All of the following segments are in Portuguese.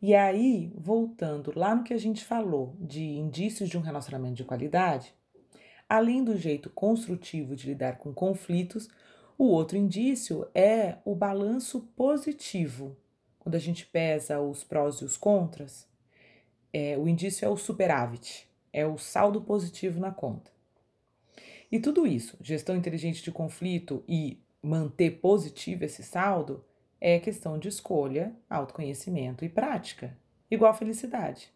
E aí, voltando lá no que a gente falou de indícios de um relacionamento de qualidade, além do jeito construtivo de lidar com conflitos, o outro indício é o balanço positivo. Quando a gente pesa os prós e os contras, é, o indício é o superávit, é o saldo positivo na conta. E tudo isso, gestão inteligente de conflito e manter positivo esse saldo, é questão de escolha, autoconhecimento e prática, igual felicidade.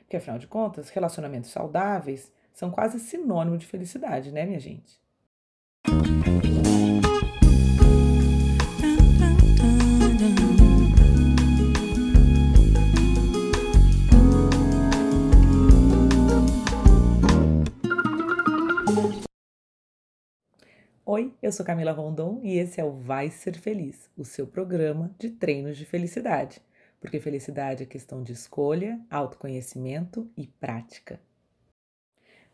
Porque afinal de contas, relacionamentos saudáveis são quase sinônimo de felicidade, né, minha gente? Oi, eu sou Camila Rondon e esse é o Vai Ser Feliz, o seu programa de treinos de felicidade. Porque felicidade é questão de escolha, autoconhecimento e prática.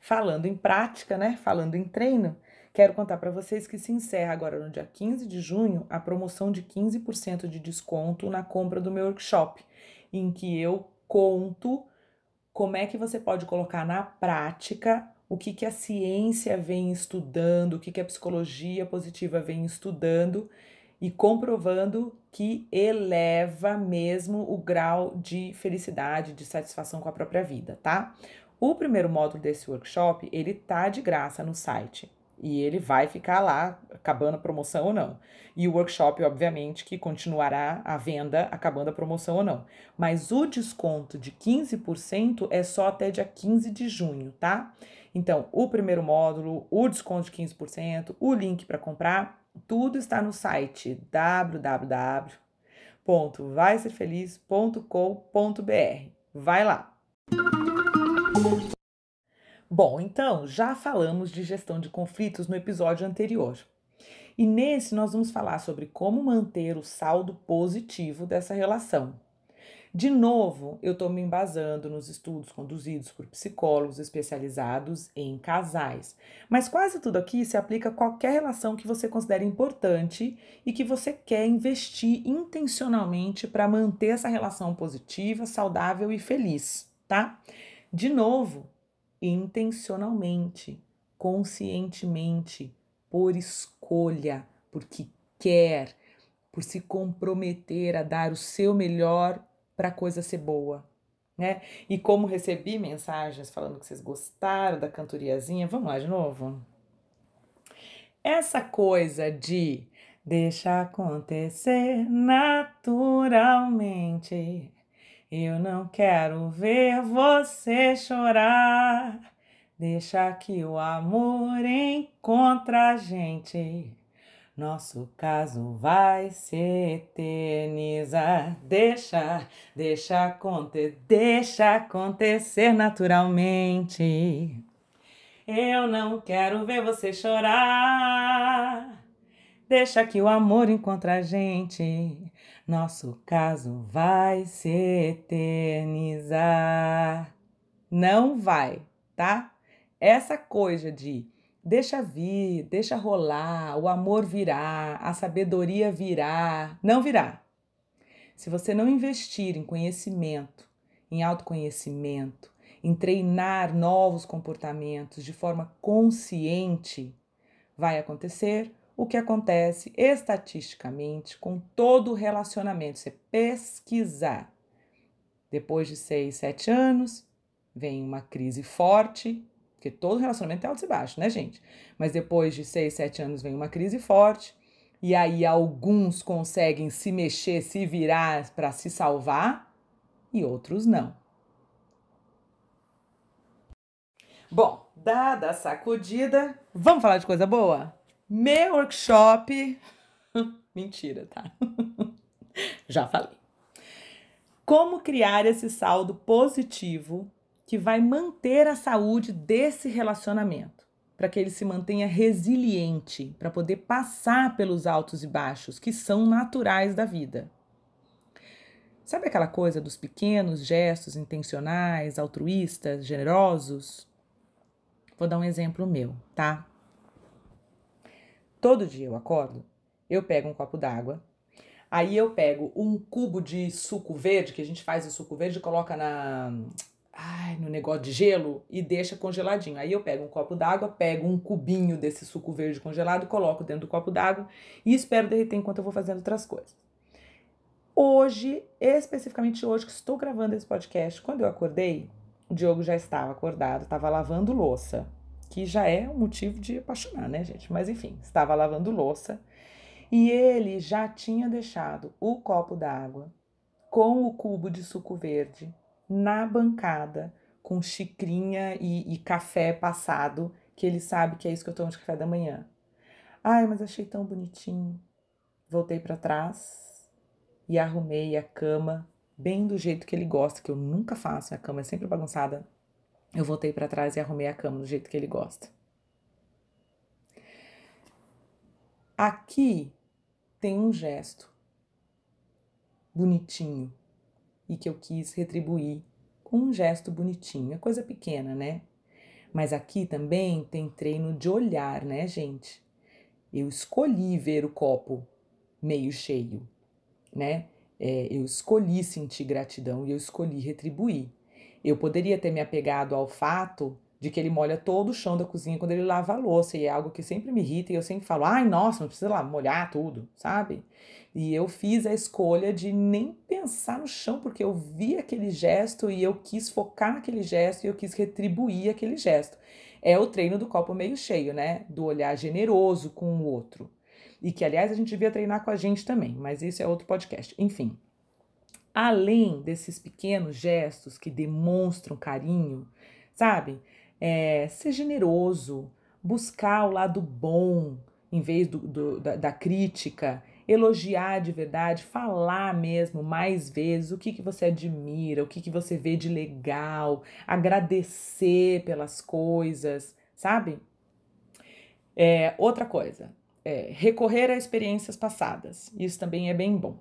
Falando em prática, né? Falando em treino, quero contar para vocês que se encerra agora no dia 15 de junho a promoção de 15% de desconto na compra do meu workshop, em que eu conto como é que você pode colocar na prática o que, que a ciência vem estudando, o que, que a psicologia positiva vem estudando e comprovando que eleva mesmo o grau de felicidade, de satisfação com a própria vida, tá? O primeiro módulo desse workshop, ele tá de graça no site. E ele vai ficar lá, acabando a promoção ou não. E o workshop, obviamente, que continuará a venda, acabando a promoção ou não. Mas o desconto de 15% é só até dia 15 de junho, tá? Então, o primeiro módulo, o desconto de 15%, o link para comprar, tudo está no site www.vaiserfeliz.com.br. Vai lá! Bom, então já falamos de gestão de conflitos no episódio anterior. E nesse nós vamos falar sobre como manter o saldo positivo dessa relação. De novo, eu estou me embasando nos estudos conduzidos por psicólogos especializados em casais, mas quase tudo aqui se aplica a qualquer relação que você considere importante e que você quer investir intencionalmente para manter essa relação positiva, saudável e feliz, tá? De novo, intencionalmente, conscientemente, por escolha, porque quer, por se comprometer a dar o seu melhor para a coisa ser boa, né? E como recebi mensagens falando que vocês gostaram da cantoriazinha, vamos lá de novo. Essa coisa de deixa acontecer naturalmente. Eu não quero ver você chorar. Deixa que o amor encontra a gente. Nosso caso vai se eternizar. Deixa, deixa acontecer, deixa acontecer naturalmente. Eu não quero ver você chorar. Deixa que o amor encontre a gente. Nosso caso vai se eternizar. Não vai, tá? Essa coisa de Deixa vir, deixa rolar, o amor virá, a sabedoria virá. Não virá. Se você não investir em conhecimento, em autoconhecimento, em treinar novos comportamentos de forma consciente, vai acontecer o que acontece estatisticamente com todo relacionamento. Você pesquisar. Depois de seis, sete anos, vem uma crise forte, porque todo relacionamento é alto e baixo, né, gente? Mas depois de seis, sete anos vem uma crise forte. E aí alguns conseguem se mexer, se virar para se salvar e outros não. Bom, dada a sacudida, vamos falar de coisa boa? Meu workshop. Mentira, tá? Já falei. Como criar esse saldo positivo que vai manter a saúde desse relacionamento, para que ele se mantenha resiliente, para poder passar pelos altos e baixos que são naturais da vida. Sabe aquela coisa dos pequenos gestos intencionais, altruístas, generosos? Vou dar um exemplo meu, tá? Todo dia eu acordo, eu pego um copo d'água, Aí eu pego um cubo de suco verde, que a gente faz o suco verde, coloca na ai, no negócio de gelo e deixa congeladinho. Aí eu pego um copo d'água, pego um cubinho desse suco verde congelado, coloco dentro do copo d'água e espero derreter enquanto eu vou fazendo outras coisas. Hoje, especificamente hoje que estou gravando esse podcast, quando eu acordei, o Diogo já estava acordado, estava lavando louça, que já é um motivo de apaixonar, né, gente? Mas enfim, estava lavando louça e ele já tinha deixado o copo d'água com o cubo de suco verde na bancada, com xicrinha e, e café passado, que ele sabe que é isso que eu tomo de café da manhã. Ai, mas achei tão bonitinho. Voltei para trás e arrumei a cama bem do jeito que ele gosta, que eu nunca faço, a cama é sempre bagunçada. Eu voltei para trás e arrumei a cama do jeito que ele gosta. Aqui tem um gesto bonitinho e que eu quis retribuir com um gesto bonitinho. É coisa pequena, né? Mas aqui também tem treino de olhar, né, gente? Eu escolhi ver o copo meio cheio né? É, eu escolhi sentir gratidão e eu escolhi retribuir. Eu poderia ter me apegado ao fato de que ele molha todo o chão da cozinha quando ele lava a louça, e é algo que sempre me irrita, e eu sempre falo, ai, nossa, não precisa lá molhar tudo, sabe? E eu fiz a escolha de nem pensar no chão, porque eu vi aquele gesto e eu quis focar naquele gesto e eu quis retribuir aquele gesto. É o treino do copo meio cheio, né? Do olhar generoso com o outro e que, aliás, a gente devia treinar com a gente também, mas isso é outro podcast. Enfim, além desses pequenos gestos que demonstram carinho, sabe? É, ser generoso, buscar o lado bom em vez do, do da, da, crítica, elogiar de verdade, falar mesmo mais vezes o que, que você admira, o que, que você vê de legal, agradecer pelas coisas, sabe? É, outra coisa, é, recorrer a experiências passadas. Isso também é bem bom.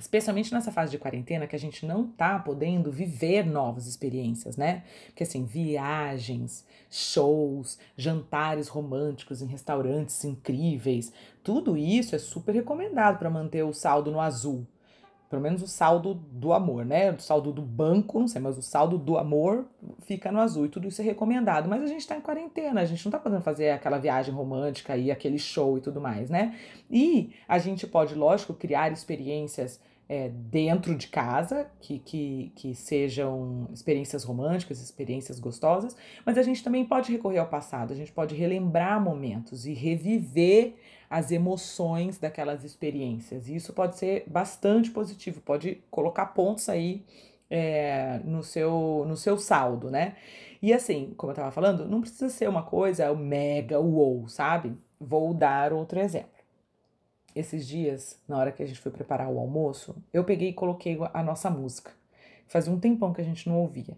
Especialmente nessa fase de quarentena que a gente não tá podendo viver novas experiências, né? Porque assim, viagens, shows, jantares românticos em restaurantes incríveis, tudo isso é super recomendado para manter o saldo no azul pelo menos o saldo do amor, né? O saldo do banco, não sei, mas o saldo do amor fica no azul e tudo isso é recomendado. Mas a gente tá em quarentena, a gente não tá podendo fazer aquela viagem romântica e aquele show e tudo mais, né? E a gente pode, lógico, criar experiências é, dentro de casa, que, que, que sejam experiências românticas, experiências gostosas, mas a gente também pode recorrer ao passado, a gente pode relembrar momentos e reviver as emoções daquelas experiências. E isso pode ser bastante positivo, pode colocar pontos aí é, no, seu, no seu saldo, né? E assim, como eu tava falando, não precisa ser uma coisa mega wow, sabe? Vou dar outro exemplo esses dias, na hora que a gente foi preparar o almoço, eu peguei e coloquei a nossa música. Fazia um tempão que a gente não ouvia.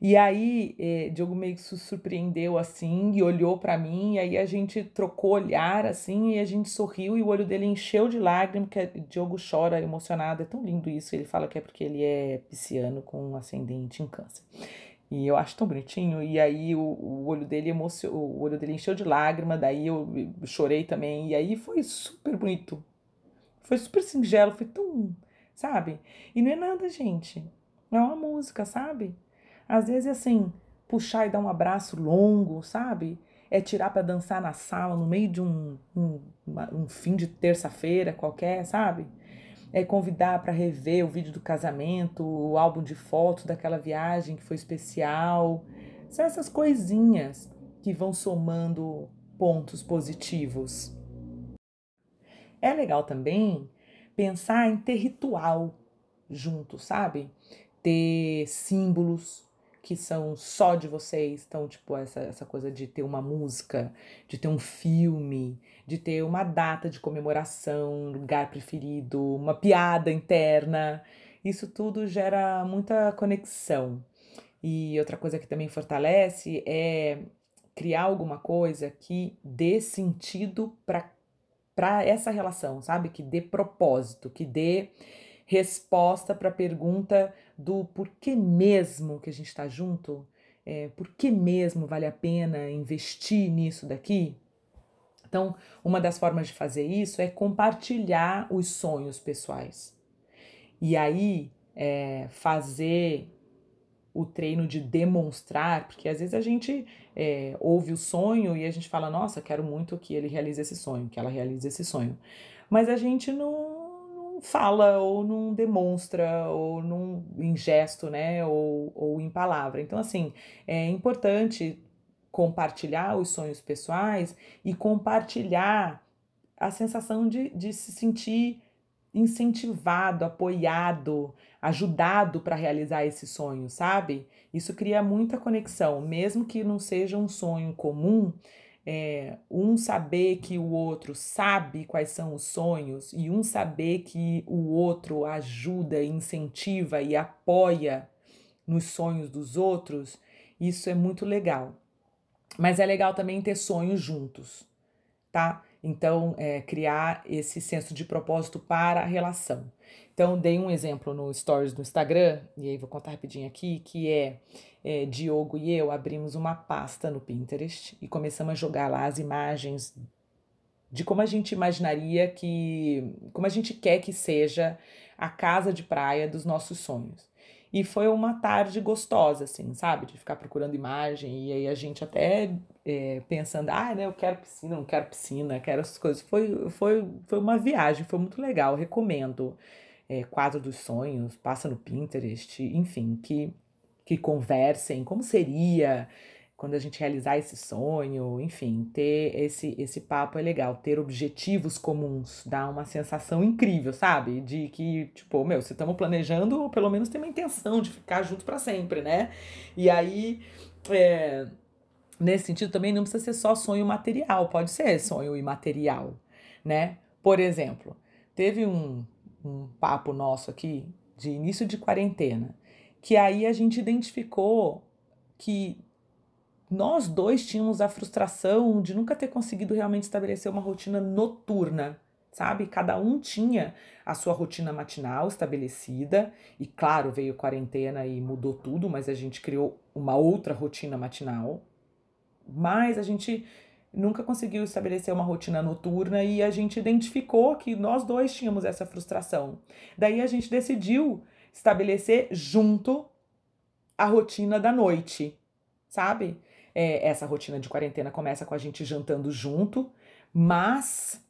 E aí, eh, Diogo meio que se surpreendeu assim e olhou para mim, e aí a gente trocou olhar assim e a gente sorriu e o olho dele encheu de lágrimas, que Diogo chora emocionado. É tão lindo isso. Ele fala que é porque ele é pisciano com um ascendente em câncer. E eu acho tão bonitinho. E aí o, o olho dele emocion... o olho dele encheu de lágrima, daí eu chorei também. E aí foi super bonito. Foi super singelo, foi tão, sabe? E não é nada, gente. É uma música, sabe? Às vezes assim, puxar e dar um abraço longo, sabe? É tirar para dançar na sala no meio de um, um, um fim de terça-feira qualquer, sabe? É, convidar para rever o vídeo do casamento, o álbum de fotos daquela viagem que foi especial. São essas coisinhas que vão somando pontos positivos. É legal também pensar em ter ritual junto, sabe? Ter símbolos, que são só de vocês. Então, tipo, essa, essa coisa de ter uma música, de ter um filme, de ter uma data de comemoração, um lugar preferido, uma piada interna. Isso tudo gera muita conexão. E outra coisa que também fortalece é criar alguma coisa que dê sentido para essa relação, sabe? Que dê propósito, que dê resposta para a pergunta do porquê mesmo que a gente está junto, é, por que mesmo vale a pena investir nisso daqui, Então, uma das formas de fazer isso é compartilhar os sonhos pessoais. E aí, é, fazer o treino de demonstrar, porque às vezes a gente é, ouve o sonho e a gente fala, nossa, quero muito que ele realize esse sonho, que ela realize esse sonho. Mas a gente não, fala ou não demonstra ou não em gesto, né, ou, ou em palavra. Então, assim, é importante compartilhar os sonhos pessoais e compartilhar a sensação de, de se sentir incentivado, apoiado, ajudado para realizar esse sonho, sabe? Isso cria muita conexão, mesmo que não seja um sonho comum. É, um saber que o outro sabe quais são os sonhos e um saber que o outro ajuda, incentiva e apoia nos sonhos dos outros, isso é muito legal. Mas é legal também ter sonhos juntos, tá? Então, é, criar esse senso de propósito para a relação. Então, dei um exemplo no Stories do Instagram, e aí vou contar rapidinho aqui, que é, é Diogo e eu abrimos uma pasta no Pinterest e começamos a jogar lá as imagens de como a gente imaginaria que, como a gente quer que seja a casa de praia dos nossos sonhos. E foi uma tarde gostosa, assim, sabe? De ficar procurando imagem. E aí a gente até é, pensando, ah, né, eu quero piscina, não quero piscina, quero essas coisas. Foi, foi, foi uma viagem, foi muito legal, recomendo. É, quadro dos sonhos, passa no Pinterest, enfim, que, que conversem como seria quando a gente realizar esse sonho, enfim, ter esse esse papo é legal, ter objetivos comuns, dá uma sensação incrível, sabe? De que, tipo, meu, se estamos planejando, pelo menos tem uma intenção de ficar junto para sempre, né? E aí, é, nesse sentido também não precisa ser só sonho material, pode ser sonho imaterial, né? Por exemplo, teve um, um papo nosso aqui de início de quarentena, que aí a gente identificou que nós dois tínhamos a frustração de nunca ter conseguido realmente estabelecer uma rotina noturna, sabe? Cada um tinha a sua rotina matinal estabelecida, e claro, veio quarentena e mudou tudo, mas a gente criou uma outra rotina matinal. Mas a gente nunca conseguiu estabelecer uma rotina noturna e a gente identificou que nós dois tínhamos essa frustração. Daí a gente decidiu estabelecer junto a rotina da noite, sabe? É, essa rotina de quarentena começa com a gente jantando junto, mas.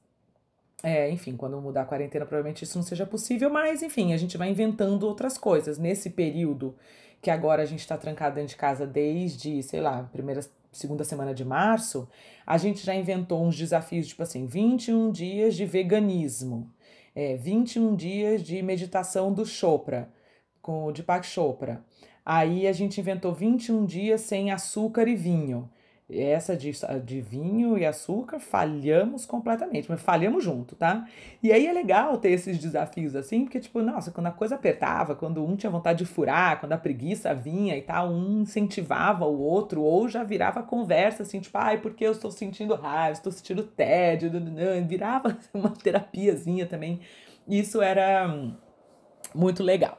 É, enfim, quando mudar a quarentena, provavelmente isso não seja possível, mas enfim, a gente vai inventando outras coisas. Nesse período que agora a gente está trancado dentro de casa desde, sei lá, primeira, segunda semana de março, a gente já inventou uns desafios, tipo assim, 21 dias de veganismo, é, 21 dias de meditação do Chopra, com o Deepak Chopra. Aí a gente inventou 21 dias sem açúcar e vinho. Essa de, de vinho e açúcar falhamos completamente, mas falhamos junto, tá? E aí é legal ter esses desafios assim, porque, tipo, nossa, quando a coisa apertava, quando um tinha vontade de furar, quando a preguiça vinha e tal, um incentivava o outro, ou já virava conversa assim, tipo, ai, porque eu estou sentindo raiva, estou sentindo tédio, virava uma terapiazinha também. Isso era muito legal.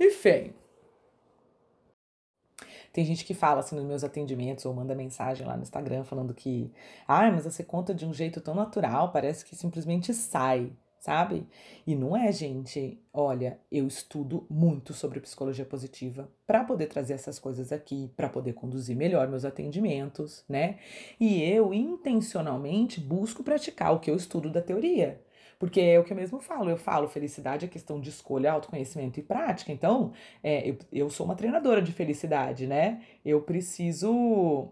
Enfim, tem gente que fala assim nos meus atendimentos ou manda mensagem lá no Instagram falando que, ah, mas você conta de um jeito tão natural, parece que simplesmente sai, sabe? E não é, gente. Olha, eu estudo muito sobre psicologia positiva para poder trazer essas coisas aqui, para poder conduzir melhor meus atendimentos, né? E eu intencionalmente busco praticar o que eu estudo da teoria. Porque é o que eu mesmo falo, eu falo, felicidade é questão de escolha, autoconhecimento e prática. Então, é, eu, eu sou uma treinadora de felicidade, né? Eu preciso.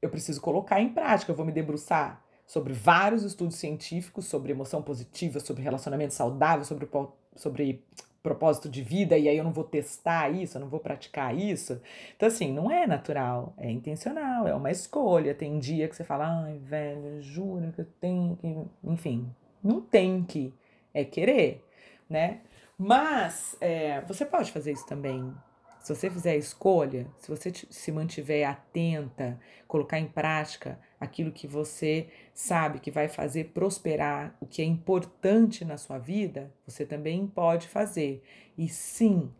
Eu preciso colocar em prática, eu vou me debruçar sobre vários estudos científicos sobre emoção positiva, sobre relacionamento saudável, sobre, sobre propósito de vida, e aí eu não vou testar isso, eu não vou praticar isso. Então, assim, não é natural, é intencional, é uma escolha. Tem dia que você fala, ai, velho, juro que eu tenho que. Enfim, não tem que, é querer, né? Mas é, você pode fazer isso também. Se você fizer a escolha, se você se mantiver atenta, colocar em prática aquilo que você sabe que vai fazer prosperar, o que é importante na sua vida, você também pode fazer. E sim,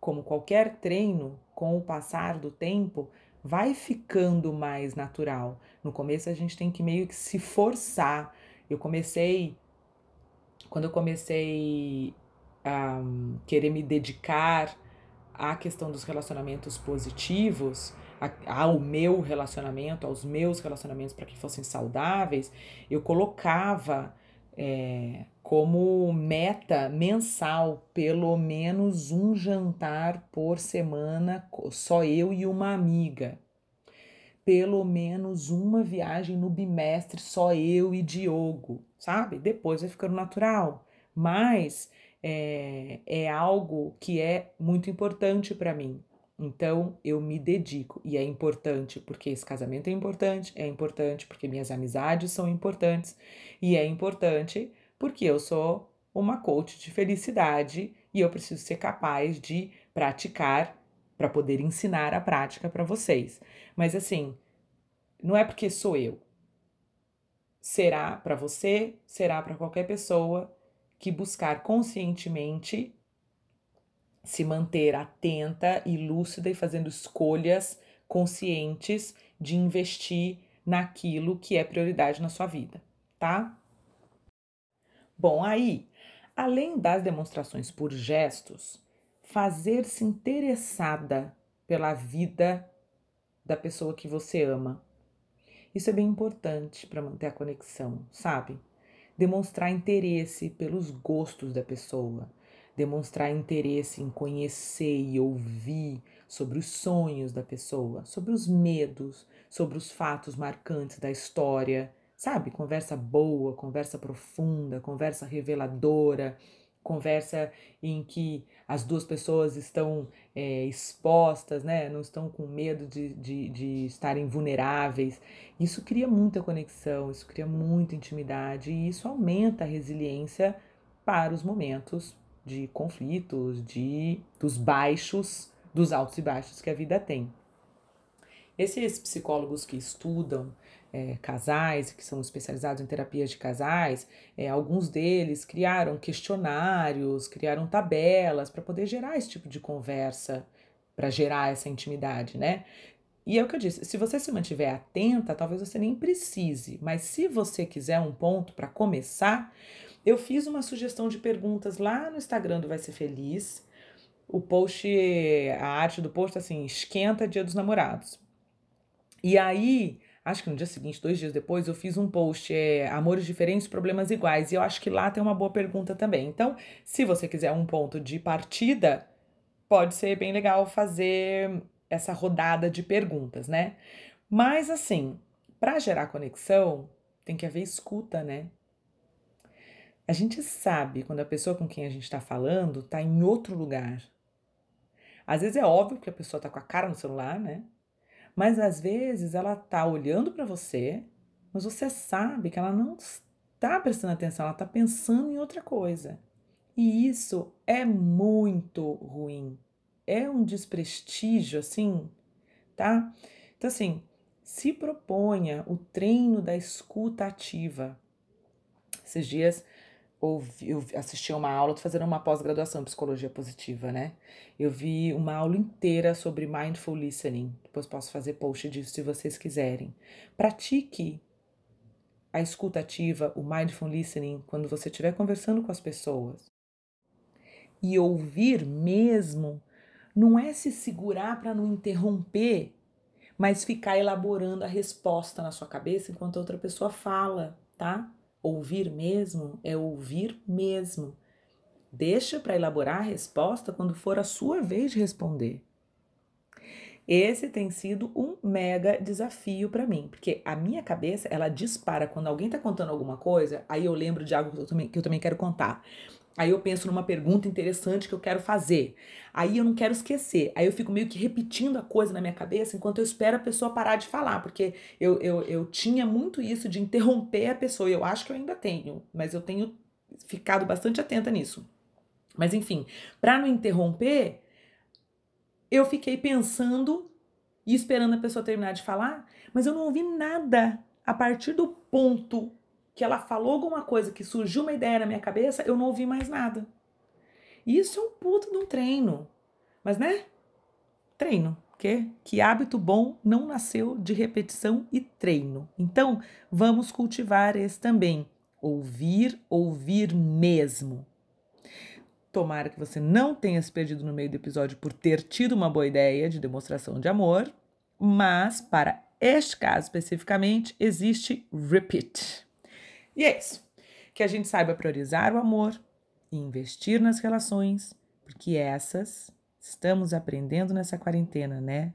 como qualquer treino, com o passar do tempo, vai ficando mais natural. No começo a gente tem que meio que se forçar. Eu comecei quando eu comecei a querer me dedicar à questão dos relacionamentos positivos, ao meu relacionamento, aos meus relacionamentos para que fossem saudáveis, eu colocava é, como meta mensal pelo menos um jantar por semana, só eu e uma amiga. Pelo menos uma viagem no bimestre, só eu e Diogo, sabe? Depois vai ficando natural. Mas é, é algo que é muito importante para mim. Então eu me dedico e é importante porque esse casamento é importante, é importante porque minhas amizades são importantes e é importante porque eu sou uma coach de felicidade e eu preciso ser capaz de praticar para poder ensinar a prática para vocês. Mas assim, não é porque sou eu. Será para você, será para qualquer pessoa que buscar conscientemente se manter atenta e lúcida e fazendo escolhas conscientes de investir naquilo que é prioridade na sua vida, tá? Bom, aí, além das demonstrações por gestos, fazer-se interessada pela vida da pessoa que você ama. Isso é bem importante para manter a conexão, sabe? Demonstrar interesse pelos gostos da pessoa, demonstrar interesse em conhecer e ouvir sobre os sonhos da pessoa, sobre os medos, sobre os fatos marcantes da história, sabe? Conversa boa, conversa profunda, conversa reveladora, conversa em que as duas pessoas estão é, expostas, né? Não estão com medo de, de, de estarem vulneráveis. Isso cria muita conexão, isso cria muita intimidade e isso aumenta a resiliência para os momentos de conflitos, de dos baixos, dos altos e baixos que a vida tem. Esses psicólogos que estudam é, casais, que são especializados em terapias de casais, é, alguns deles criaram questionários, criaram tabelas para poder gerar esse tipo de conversa, para gerar essa intimidade, né? E é o que eu disse: se você se mantiver atenta, talvez você nem precise, mas se você quiser um ponto para começar, eu fiz uma sugestão de perguntas lá no Instagram do Vai Ser Feliz. O post, a arte do post, assim, esquenta Dia dos Namorados. E aí, acho que no dia seguinte, dois dias depois, eu fiz um post, é, Amores Diferentes, Problemas Iguais. E eu acho que lá tem uma boa pergunta também. Então, se você quiser um ponto de partida, pode ser bem legal fazer essa rodada de perguntas, né? Mas, assim, para gerar conexão, tem que haver escuta, né? A gente sabe quando a pessoa com quem a gente está falando está em outro lugar. Às vezes é óbvio que a pessoa está com a cara no celular, né? Mas às vezes ela está olhando para você, mas você sabe que ela não está prestando atenção, ela está pensando em outra coisa. E isso é muito ruim. É um desprestígio, assim, tá? Então, assim, se proponha o treino da escuta ativa. Esses dias ouvi, eu assisti a uma aula, tô fazendo uma pós-graduação em psicologia positiva, né? Eu vi uma aula inteira sobre mindful listening. Depois posso fazer post disso se vocês quiserem. Pratique a escuta ativa, o mindful listening, quando você estiver conversando com as pessoas. E ouvir mesmo não é se segurar para não interromper, mas ficar elaborando a resposta na sua cabeça enquanto a outra pessoa fala, tá? Ouvir mesmo é ouvir mesmo. Deixa para elaborar a resposta quando for a sua vez de responder. Esse tem sido um mega desafio para mim, porque a minha cabeça ela dispara quando alguém está contando alguma coisa, aí eu lembro de algo que eu também, que eu também quero contar. Aí eu penso numa pergunta interessante que eu quero fazer. Aí eu não quero esquecer. Aí eu fico meio que repetindo a coisa na minha cabeça enquanto eu espero a pessoa parar de falar. Porque eu, eu, eu tinha muito isso de interromper a pessoa. Eu acho que eu ainda tenho, mas eu tenho ficado bastante atenta nisso. Mas enfim, para não interromper, eu fiquei pensando e esperando a pessoa terminar de falar, mas eu não ouvi nada a partir do ponto que ela falou alguma coisa, que surgiu uma ideia na minha cabeça, eu não ouvi mais nada. Isso é um puto de um treino. Mas, né? Treino. que, que hábito bom não nasceu de repetição e treino. Então, vamos cultivar esse também. Ouvir, ouvir mesmo. Tomara que você não tenha se perdido no meio do episódio por ter tido uma boa ideia de demonstração de amor, mas para este caso especificamente existe repeat. E é isso. Que a gente saiba priorizar o amor e investir nas relações, porque essas estamos aprendendo nessa quarentena, né?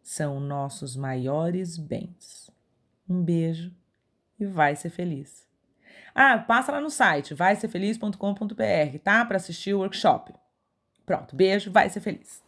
São nossos maiores bens. Um beijo e vai ser feliz. Ah, passa lá no site vai ser feliz.com.br, tá? Para assistir o workshop. Pronto, beijo, vai ser feliz.